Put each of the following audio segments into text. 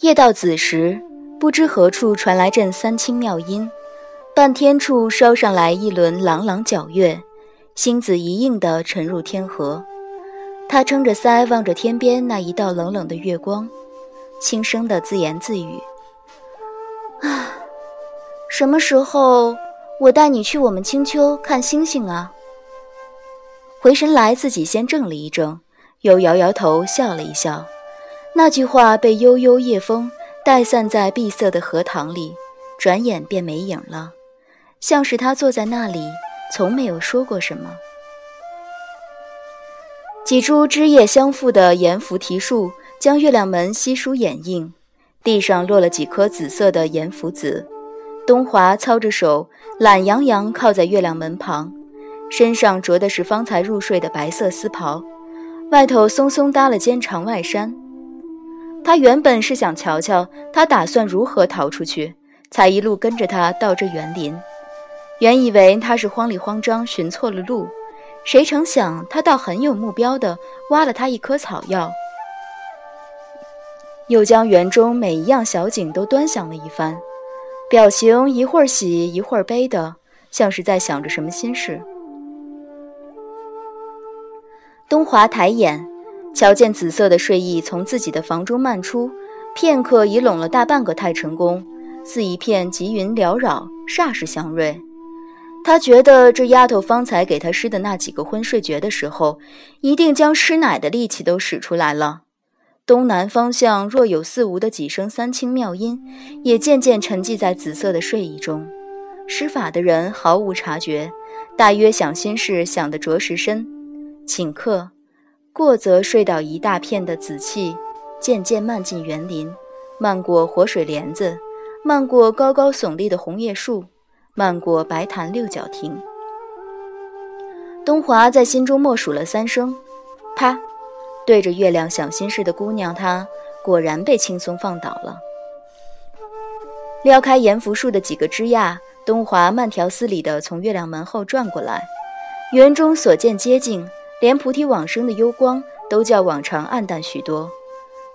夜到子时，不知何处传来阵三清妙音，半天处烧上来一轮朗朗皎月，星子一应的沉入天河。他撑着腮望着天边那一道冷冷的月光，轻声的自言自语：“啊，什么时候我带你去我们青丘看星星啊？”回神来，自己先怔了一怔，又摇摇头，笑了一笑。那句话被悠悠夜风带散在碧色的荷塘里，转眼便没影了，像是他坐在那里，从没有说过什么。几株枝叶相附的盐菩提树将月亮门悉数掩映，地上落了几颗紫色的盐福子。东华操着手，懒洋洋靠在月亮门旁，身上着的是方才入睡的白色丝袍，外头松松搭了件长外衫。他原本是想瞧瞧他打算如何逃出去，才一路跟着他到这园林。原以为他是慌里慌张寻错了路，谁成想他倒很有目标的挖了他一颗草药，又将园中每一样小景都端详了一番，表情一会儿喜一会儿悲的，像是在想着什么心事。东华抬眼。瞧见紫色的睡意从自己的房中漫出，片刻已拢了大半个太晨宫，似一片极云缭绕，煞是祥瑞。他觉得这丫头方才给他施的那几个昏睡诀的时候，一定将吃奶的力气都使出来了。东南方向若有似无的几声三清妙音，也渐渐沉寂在紫色的睡意中。施法的人毫无察觉，大约想心事想得着实深，顷刻。过则睡倒一大片的紫气，渐渐漫进园林，漫过活水帘子，漫过高高耸立的红叶树，漫过白檀六角亭。东华在心中默数了三声，啪，对着月亮想心事的姑娘，她果然被轻松放倒了。撩开盐福树的几个枝桠，东华慢条斯理地从月亮门后转过来，园中所见皆静。连菩提往生的幽光都较往常暗淡许多，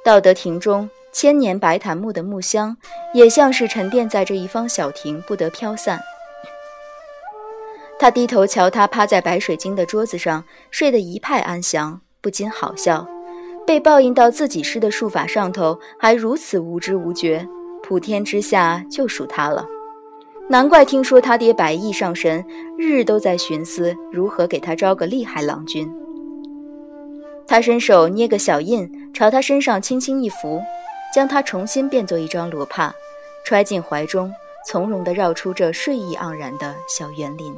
道德亭中千年白檀木的木香也像是沉淀在这一方小亭，不得飘散。他低头瞧他趴在白水晶的桌子上睡得一派安详，不禁好笑，被报应到自己施的术法上头还如此无知无觉。普天之下就属他了，难怪听说他爹百亿上神日日都在寻思如何给他招个厉害郎君。他伸手捏个小印朝他身上轻轻一拂，将他重新变作一张罗帕，揣进怀中，从容地绕出这睡意盎然的小园林。